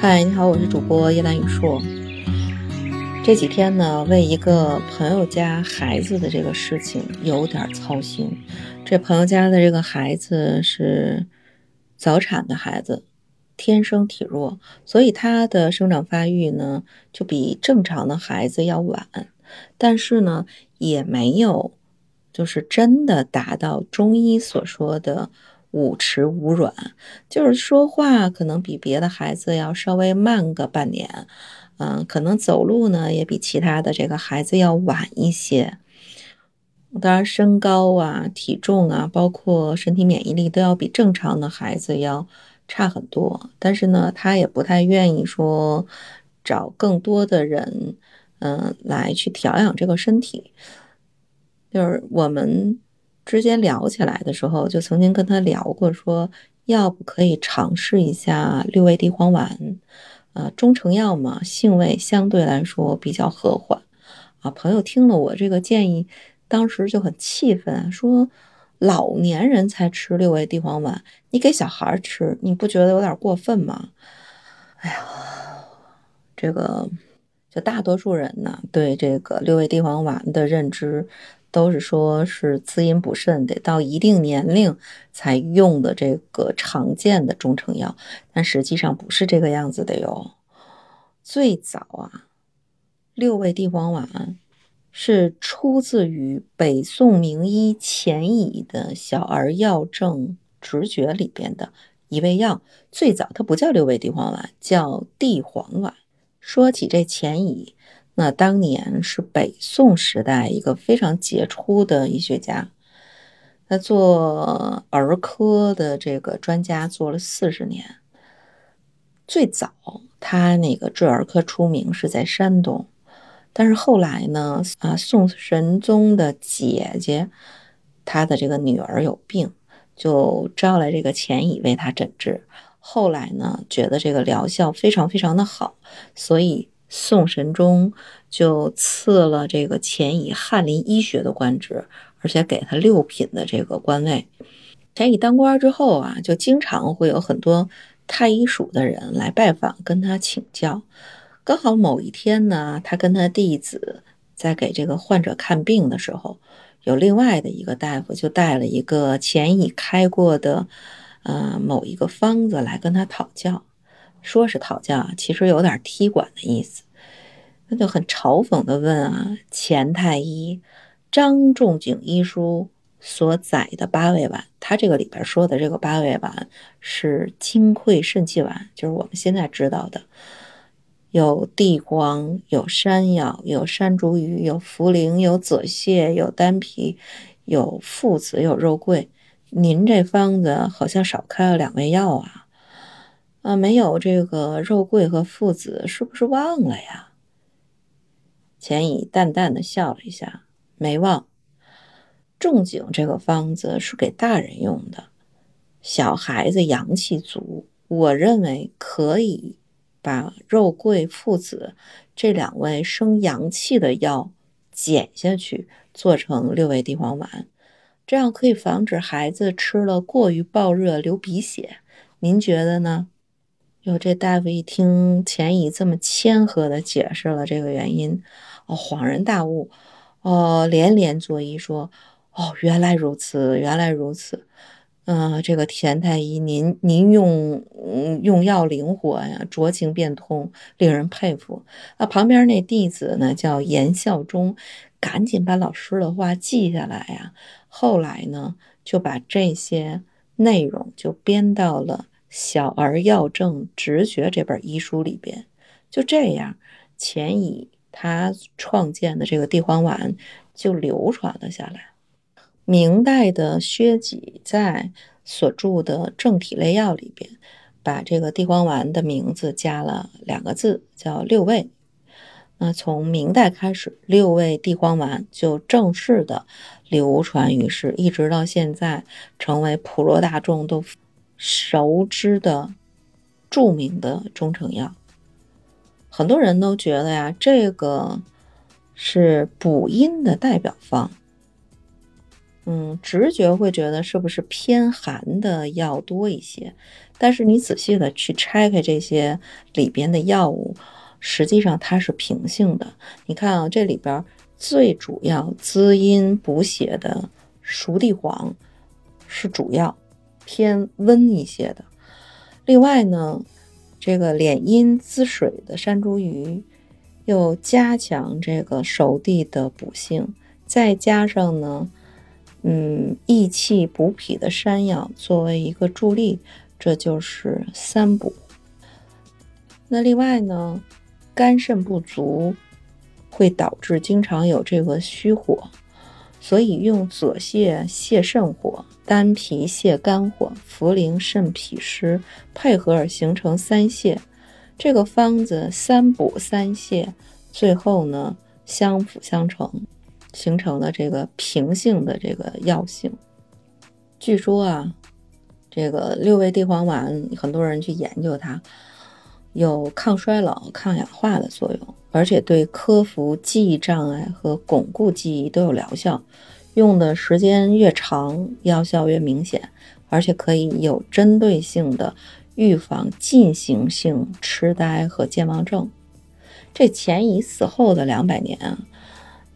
嗨，你好，我是主播叶兰雨硕。这几天呢，为一个朋友家孩子的这个事情有点操心。这朋友家的这个孩子是早产的孩子，天生体弱，所以他的生长发育呢就比正常的孩子要晚，但是呢也没有就是真的达到中医所说的。五迟五软，就是说话可能比别的孩子要稍微慢个半年，嗯，可能走路呢也比其他的这个孩子要晚一些。当然，身高啊、体重啊，包括身体免疫力都要比正常的孩子要差很多。但是呢，他也不太愿意说找更多的人，嗯，来去调养这个身体。就是我们。之间聊起来的时候，就曾经跟他聊过，说要不可以尝试一下六味地黄丸，呃，中成药嘛，性味相对来说比较和缓。啊，朋友听了我这个建议，当时就很气愤，说老年人才吃六味地黄丸，你给小孩吃，你不觉得有点过分吗？哎呀，这个就大多数人呢，对这个六味地黄丸的认知。都是说是滋阴补肾，得到一定年龄才用的这个常见的中成药，但实际上不是这个样子的哟。最早啊，六味地黄丸是出自于北宋名医钱乙的《小儿药证直诀》里边的一味药。最早它不叫六味地黄丸，叫地黄丸。说起这钱乙。那当年是北宋时代一个非常杰出的医学家，他做儿科的这个专家做了四十年。最早他那个治儿科出名是在山东，但是后来呢，啊，宋神宗的姐姐，他的这个女儿有病，就招来这个钱乙为他诊治。后来呢，觉得这个疗效非常非常的好，所以。宋神宗就赐了这个钱乙翰林医学的官职，而且给他六品的这个官位。钱乙当官之后啊，就经常会有很多太医署的人来拜访，跟他请教。刚好某一天呢，他跟他弟子在给这个患者看病的时候，有另外的一个大夫就带了一个钱乙开过的呃某一个方子来跟他讨教。说是讨教，其实有点踢馆的意思。那就很嘲讽的问啊：“钱太医，张仲景医书所载的八味丸，他这个里边说的这个八味丸是金匮肾气丸，就是我们现在知道的，有地黄，有山药，有山茱萸，有茯苓，有泽泻，有丹皮，有附子，有肉桂。您这方子好像少开了两味药啊。”啊，没有这个肉桂和附子，是不是忘了呀？钱乙淡淡的笑了一下，没忘。仲景这个方子是给大人用的，小孩子阳气足，我认为可以把肉桂、附子这两味生阳气的药减下去，做成六味地黄丸，这样可以防止孩子吃了过于暴热流鼻血。您觉得呢？哟，这大夫一听钱乙这么谦和的解释了这个原因，哦，恍然大悟，哦，连连作揖说：“哦，原来如此，原来如此。嗯，这个田太医，您您用用药灵活呀，酌情变通，令人佩服。”啊，旁边那弟子呢叫严孝忠，赶紧把老师的话记下来呀。后来呢，就把这些内容就编到了。《小儿药证直觉》这本医书里边，就这样，钱乙他创建的这个地黄丸就流传了下来。明代的薛己在所著的《正体类药》里边，把这个地黄丸的名字加了两个字，叫六味。那从明代开始，六味地黄丸就正式的流传于世，一直到现在，成为普罗大众都。熟知的著名的中成药，很多人都觉得呀，这个是补阴的代表方。嗯，直觉会觉得是不是偏寒的药多一些？但是你仔细的去拆开这些里边的药物，实际上它是平性的。你看啊，这里边最主要滋阴补血的熟地黄是主要偏温一些的。另外呢，这个敛阴滋水的山茱萸又加强这个熟地的补性，再加上呢。嗯，益气补脾的山药作为一个助力，这就是三补。那另外呢，肝肾不足会导致经常有这个虚火，所以用左泻泻肾火，丹皮泻肝火，茯苓肾脾湿配合而形成三泻。这个方子三补三泻，最后呢相辅相成。形成了这个平性的这个药性。据说啊，这个六味地黄丸，很多人去研究它，有抗衰老、抗氧化的作用，而且对克服记忆障碍和巩固记忆都有疗效。用的时间越长，药效越明显，而且可以有针对性的预防进行性痴呆和健忘症。这钱乙死后的两百年啊。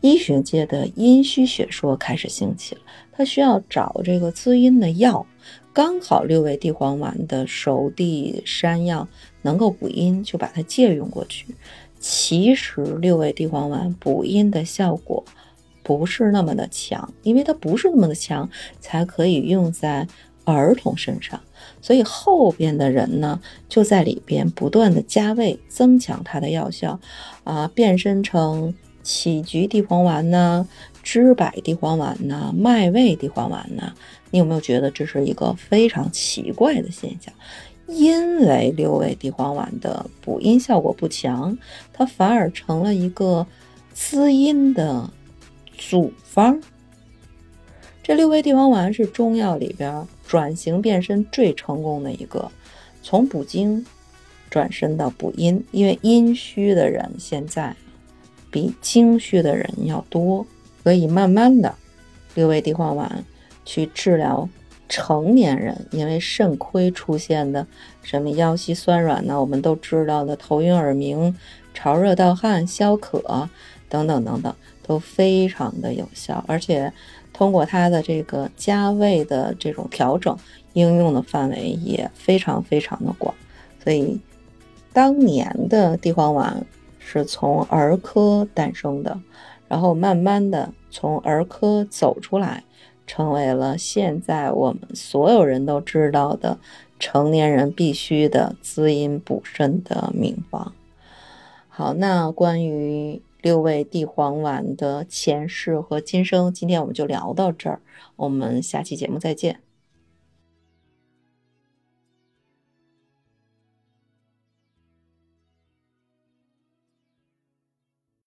医学界的阴虚学说开始兴起了，他需要找这个滋阴的药，刚好六味地黄丸的熟地山药能够补阴，就把它借用过去。其实六味地黄丸补阴的效果不是那么的强，因为它不是那么的强，才可以用在儿童身上。所以后边的人呢，就在里边不断的加味，增强它的药效，啊，变身成。杞菊地黄丸呢，知柏地黄丸呢，麦味地黄丸呢，你有没有觉得这是一个非常奇怪的现象？因为六味地黄丸的补阴效果不强，它反而成了一个滋阴的组方。这六味地黄丸是中药里边转型变身最成功的一个，从补精转身到补阴，因为阴虚的人现在。比精虚的人要多，可以慢慢的六味地黄丸去治疗成年人因为肾亏出现的什么腰膝酸软呢？我们都知道的头晕耳鸣、潮热盗汗、消渴等等等等都非常的有效，而且通过它的这个加味的这种调整，应用的范围也非常非常的广，所以当年的地黄丸。是从儿科诞生的，然后慢慢的从儿科走出来，成为了现在我们所有人都知道的成年人必须的滋阴补肾的名方。好，那关于六味地黄丸的前世和今生，今天我们就聊到这儿，我们下期节目再见。